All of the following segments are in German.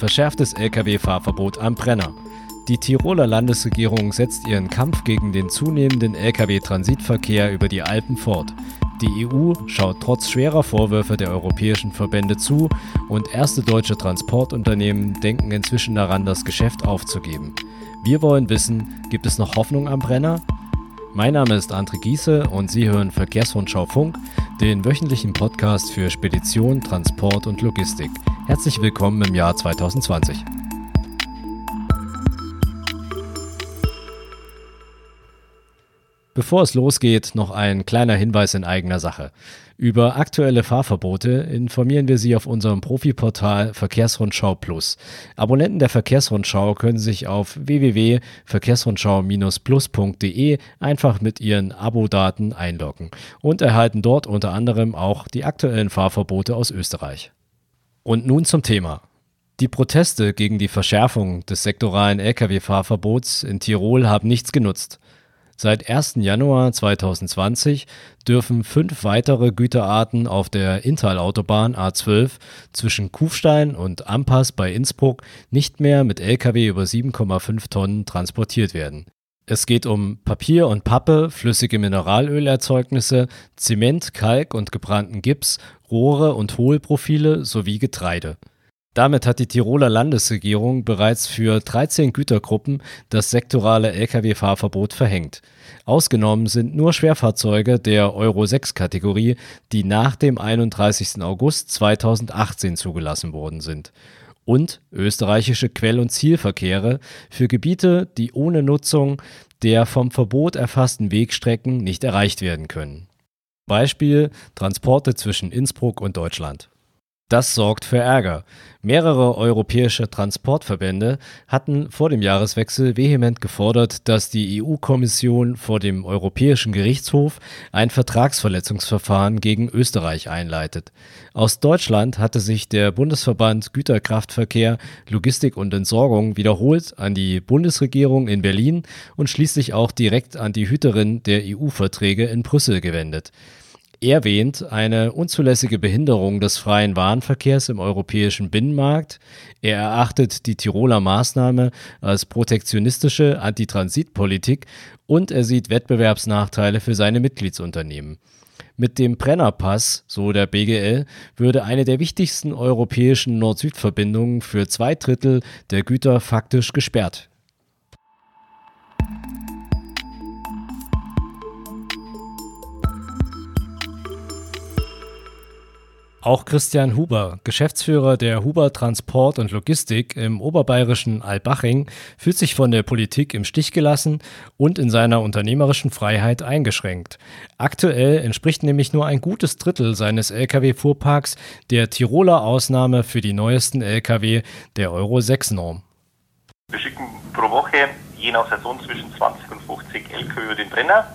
Verschärftes Lkw-Fahrverbot am Brenner. Die Tiroler Landesregierung setzt ihren Kampf gegen den zunehmenden Lkw-Transitverkehr über die Alpen fort. Die EU schaut trotz schwerer Vorwürfe der europäischen Verbände zu und erste deutsche Transportunternehmen denken inzwischen daran, das Geschäft aufzugeben. Wir wollen wissen, gibt es noch Hoffnung am Brenner? Mein Name ist André Giese und Sie hören Verkehrsrundschau Funk, den wöchentlichen Podcast für Spedition, Transport und Logistik. Herzlich willkommen im Jahr 2020. Bevor es losgeht, noch ein kleiner Hinweis in eigener Sache. Über aktuelle Fahrverbote informieren wir Sie auf unserem Profiportal Verkehrsrundschau Plus. Abonnenten der Verkehrsrundschau können sich auf www.verkehrsrundschau-plus.de einfach mit ihren Abo-Daten einloggen und erhalten dort unter anderem auch die aktuellen Fahrverbote aus Österreich. Und nun zum Thema. Die Proteste gegen die Verschärfung des sektoralen Lkw-Fahrverbots in Tirol haben nichts genutzt. Seit 1. Januar 2020 dürfen fünf weitere Güterarten auf der Inntal-Autobahn A12 zwischen Kufstein und Ampas bei Innsbruck nicht mehr mit Lkw über 7,5 Tonnen transportiert werden. Es geht um Papier und Pappe, flüssige Mineralölerzeugnisse, Zement, Kalk und gebrannten Gips, Rohre und Hohlprofile sowie Getreide. Damit hat die Tiroler Landesregierung bereits für 13 Gütergruppen das sektorale Lkw-Fahrverbot verhängt. Ausgenommen sind nur Schwerfahrzeuge der Euro-6-Kategorie, die nach dem 31. August 2018 zugelassen worden sind. Und österreichische Quell- und Zielverkehre für Gebiete, die ohne Nutzung der vom Verbot erfassten Wegstrecken nicht erreicht werden können. Beispiel Transporte zwischen Innsbruck und Deutschland. Das sorgt für Ärger. Mehrere europäische Transportverbände hatten vor dem Jahreswechsel vehement gefordert, dass die EU-Kommission vor dem Europäischen Gerichtshof ein Vertragsverletzungsverfahren gegen Österreich einleitet. Aus Deutschland hatte sich der Bundesverband Güterkraftverkehr, Logistik und Entsorgung wiederholt an die Bundesregierung in Berlin und schließlich auch direkt an die Hüterin der EU-Verträge in Brüssel gewendet erwähnt eine unzulässige Behinderung des freien Warenverkehrs im europäischen Binnenmarkt. Er erachtet die Tiroler Maßnahme als protektionistische Antitransitpolitik und er sieht Wettbewerbsnachteile für seine Mitgliedsunternehmen. Mit dem Brennerpass, so der BGL, würde eine der wichtigsten europäischen Nord-Süd-Verbindungen für zwei Drittel der Güter faktisch gesperrt. Auch Christian Huber, Geschäftsführer der Huber Transport und Logistik im oberbayerischen Albaching, fühlt sich von der Politik im Stich gelassen und in seiner unternehmerischen Freiheit eingeschränkt. Aktuell entspricht nämlich nur ein gutes Drittel seines Lkw-Fuhrparks der Tiroler Ausnahme für die neuesten Lkw der Euro 6 Norm. Wir schicken pro Woche je nach Saison zwischen 20 und 50 Lkw über den Brenner.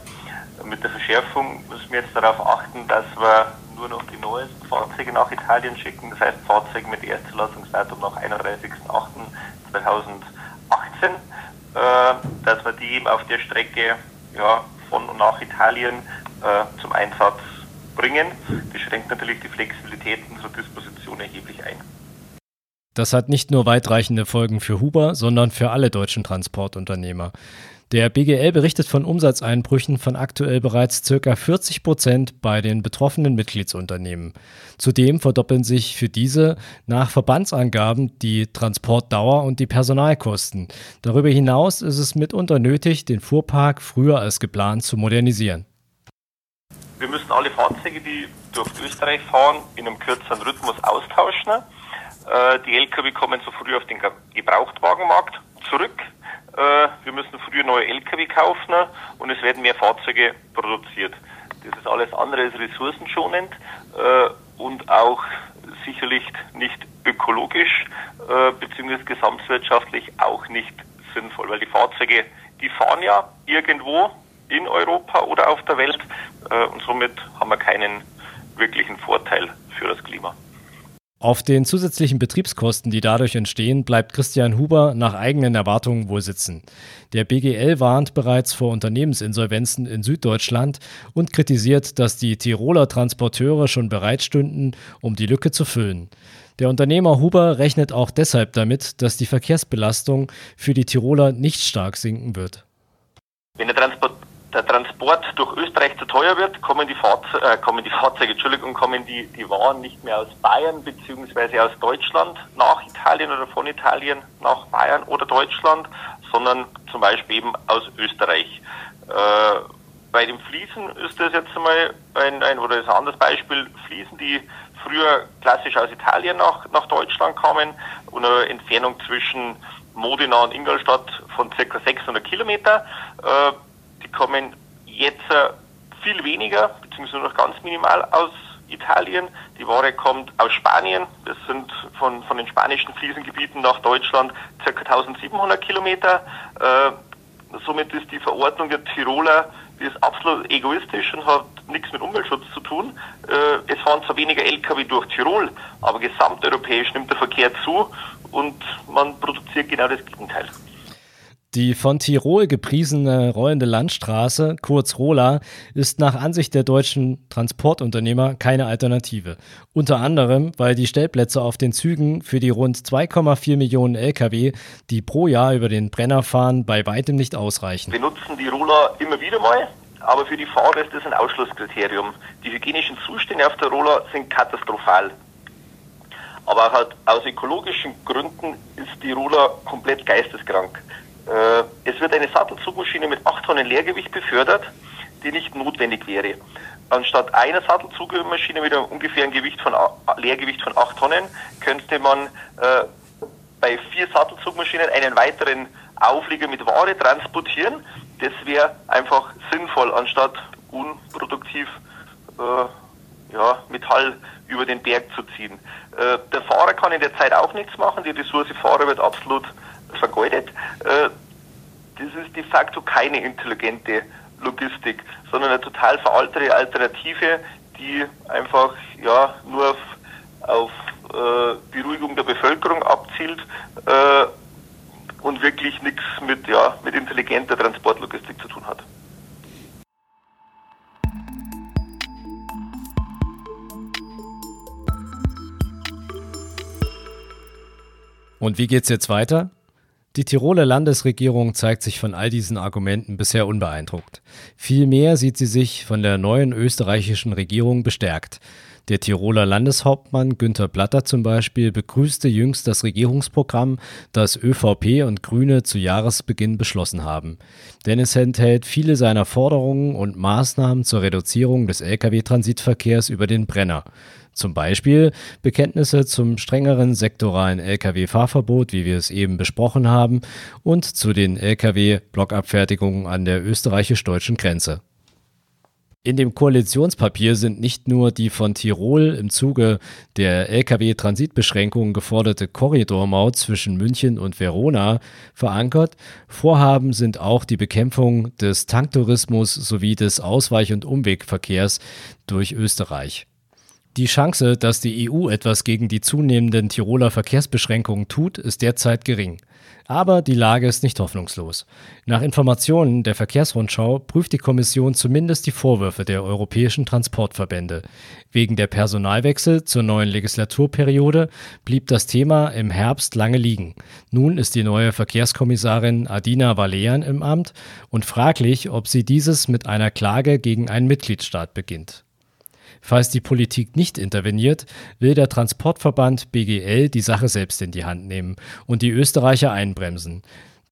Mit der Verschärfung müssen wir jetzt darauf achten, dass wir nur noch die neuesten Fahrzeuge nach Italien schicken. Das heißt Fahrzeuge mit Erstzulassungsdatum nach 31.08.2018, äh, dass wir die eben auf der Strecke ja, von und nach Italien äh, zum Einsatz bringen. Das schränkt natürlich die Flexibilität unserer Disposition erheblich ein. Das hat nicht nur weitreichende Folgen für Huber, sondern für alle deutschen Transportunternehmer. Der BGL berichtet von Umsatzeinbrüchen von aktuell bereits ca. 40 Prozent bei den betroffenen Mitgliedsunternehmen. Zudem verdoppeln sich für diese nach Verbandsangaben die Transportdauer und die Personalkosten. Darüber hinaus ist es mitunter nötig, den Fuhrpark früher als geplant zu modernisieren. Wir müssen alle Fahrzeuge, die durch Österreich fahren, in einem kürzeren Rhythmus austauschen. Äh, die Lkw kommen so früh auf den Gebrauchtwagenmarkt zurück äh, wir müssen früher neue Lkw kaufen und es werden mehr Fahrzeuge produziert. Das ist alles andere als ressourcenschonend äh, und auch sicherlich nicht ökologisch äh, bzw. gesamtwirtschaftlich auch nicht sinnvoll, weil die Fahrzeuge, die fahren ja irgendwo in Europa oder auf der Welt und somit haben wir keinen wirklichen Vorteil für das Klima. Auf den zusätzlichen Betriebskosten, die dadurch entstehen, bleibt Christian Huber nach eigenen Erwartungen wohl sitzen. Der BGL warnt bereits vor Unternehmensinsolvenzen in Süddeutschland und kritisiert, dass die Tiroler Transporteure schon bereitstünden, um die Lücke zu füllen. Der Unternehmer Huber rechnet auch deshalb damit, dass die Verkehrsbelastung für die Tiroler nicht stark sinken wird. Wenn der Transport, der Transport durch Österreich zu teuer wird, kommen die, Fahrze äh, kommen die Fahrzeuge, Entschuldigung, kommen die, die Waren nicht mehr aus Bayern bzw. aus Deutschland nach Italien oder von Italien nach Bayern oder Deutschland, sondern zum Beispiel eben aus Österreich. Äh, bei den Fliesen ist das jetzt einmal ein, ein oder ist ein anderes Beispiel, Fliesen, die früher klassisch aus Italien nach, nach Deutschland kamen und eine Entfernung zwischen Modena und Ingolstadt von ca. 600 Kilometer. Äh, kommen jetzt äh, viel weniger, beziehungsweise nur noch ganz minimal aus Italien. Die Ware kommt aus Spanien. Das sind von, von den spanischen Fliesengebieten nach Deutschland ca. 1700 Kilometer. Äh, somit ist die Verordnung der Tiroler die ist absolut egoistisch und hat nichts mit Umweltschutz zu tun. Äh, es fahren zwar weniger Lkw durch Tirol, aber gesamteuropäisch nimmt der Verkehr zu und man produziert genau das Gegenteil. Die von Tirol gepriesene rollende Landstraße, kurz Rola, ist nach Ansicht der deutschen Transportunternehmer keine Alternative. Unter anderem, weil die Stellplätze auf den Zügen für die rund 2,4 Millionen Lkw, die pro Jahr über den Brenner fahren, bei weitem nicht ausreichen. Wir nutzen die Rola immer wieder mal, aber für die Fahrer ist das ein Ausschlusskriterium. Die hygienischen Zustände auf der Rola sind katastrophal. Aber auch aus ökologischen Gründen ist die Rola komplett geisteskrank. Äh, es wird eine Sattelzugmaschine mit 8 Tonnen Leergewicht befördert, die nicht notwendig wäre. Anstatt einer Sattelzugmaschine mit einem ungefähren Gewicht von, Leergewicht von 8 Tonnen könnte man äh, bei vier Sattelzugmaschinen einen weiteren Auflieger mit Ware transportieren. Das wäre einfach sinnvoll, anstatt unproduktiv äh, ja, Metall über den Berg zu ziehen. Äh, der Fahrer kann in der Zeit auch nichts machen, die Ressource Fahrer wird absolut vergeudet. Äh, das ist de facto keine intelligente Logistik, sondern eine total veraltete Alternative, die einfach ja nur auf, auf äh, Beruhigung der Bevölkerung abzielt äh, und wirklich nichts mit, ja, mit intelligenter Transportlogistik zu tun hat. Und wie geht's jetzt weiter? Die Tiroler Landesregierung zeigt sich von all diesen Argumenten bisher unbeeindruckt. Vielmehr sieht sie sich von der neuen österreichischen Regierung bestärkt. Der Tiroler Landeshauptmann Günther Platter zum Beispiel begrüßte jüngst das Regierungsprogramm, das ÖVP und Grüne zu Jahresbeginn beschlossen haben. Denn es enthält viele seiner Forderungen und Maßnahmen zur Reduzierung des Lkw-Transitverkehrs über den Brenner. Zum Beispiel Bekenntnisse zum strengeren sektoralen Lkw-Fahrverbot, wie wir es eben besprochen haben, und zu den Lkw-Blockabfertigungen an der österreichisch-deutschen Grenze. In dem Koalitionspapier sind nicht nur die von Tirol im Zuge der Lkw-Transitbeschränkungen geforderte Korridormaut zwischen München und Verona verankert, Vorhaben sind auch die Bekämpfung des Tanktourismus sowie des Ausweich- und Umwegverkehrs durch Österreich. Die Chance, dass die EU etwas gegen die zunehmenden Tiroler Verkehrsbeschränkungen tut, ist derzeit gering. Aber die Lage ist nicht hoffnungslos. Nach Informationen der Verkehrsrundschau prüft die Kommission zumindest die Vorwürfe der europäischen Transportverbände. Wegen der Personalwechsel zur neuen Legislaturperiode blieb das Thema im Herbst lange liegen. Nun ist die neue Verkehrskommissarin Adina Valean im Amt und fraglich, ob sie dieses mit einer Klage gegen einen Mitgliedstaat beginnt. Falls die Politik nicht interveniert, will der Transportverband BGL die Sache selbst in die Hand nehmen und die Österreicher einbremsen.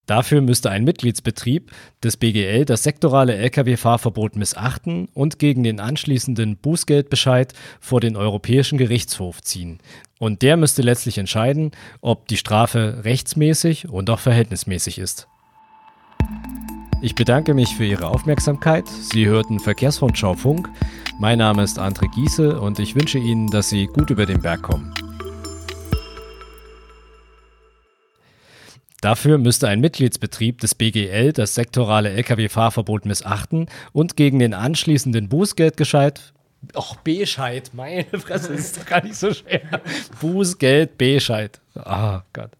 Dafür müsste ein Mitgliedsbetrieb des BGL das sektorale Lkw-Fahrverbot missachten und gegen den anschließenden Bußgeldbescheid vor den Europäischen Gerichtshof ziehen. Und der müsste letztlich entscheiden, ob die Strafe rechtsmäßig und auch verhältnismäßig ist. Ich bedanke mich für Ihre Aufmerksamkeit. Sie hörten Verkehrsrundschau Funk. Mein Name ist André Giese und ich wünsche Ihnen, dass Sie gut über den Berg kommen. Dafür müsste ein Mitgliedsbetrieb des BGL das sektorale Lkw-Fahrverbot missachten und gegen den anschließenden Bußgeldgescheit Och, Bescheid, meine Fresse, ist doch gar nicht so schwer. Bußgeld, Bescheid. Ah, oh Gott.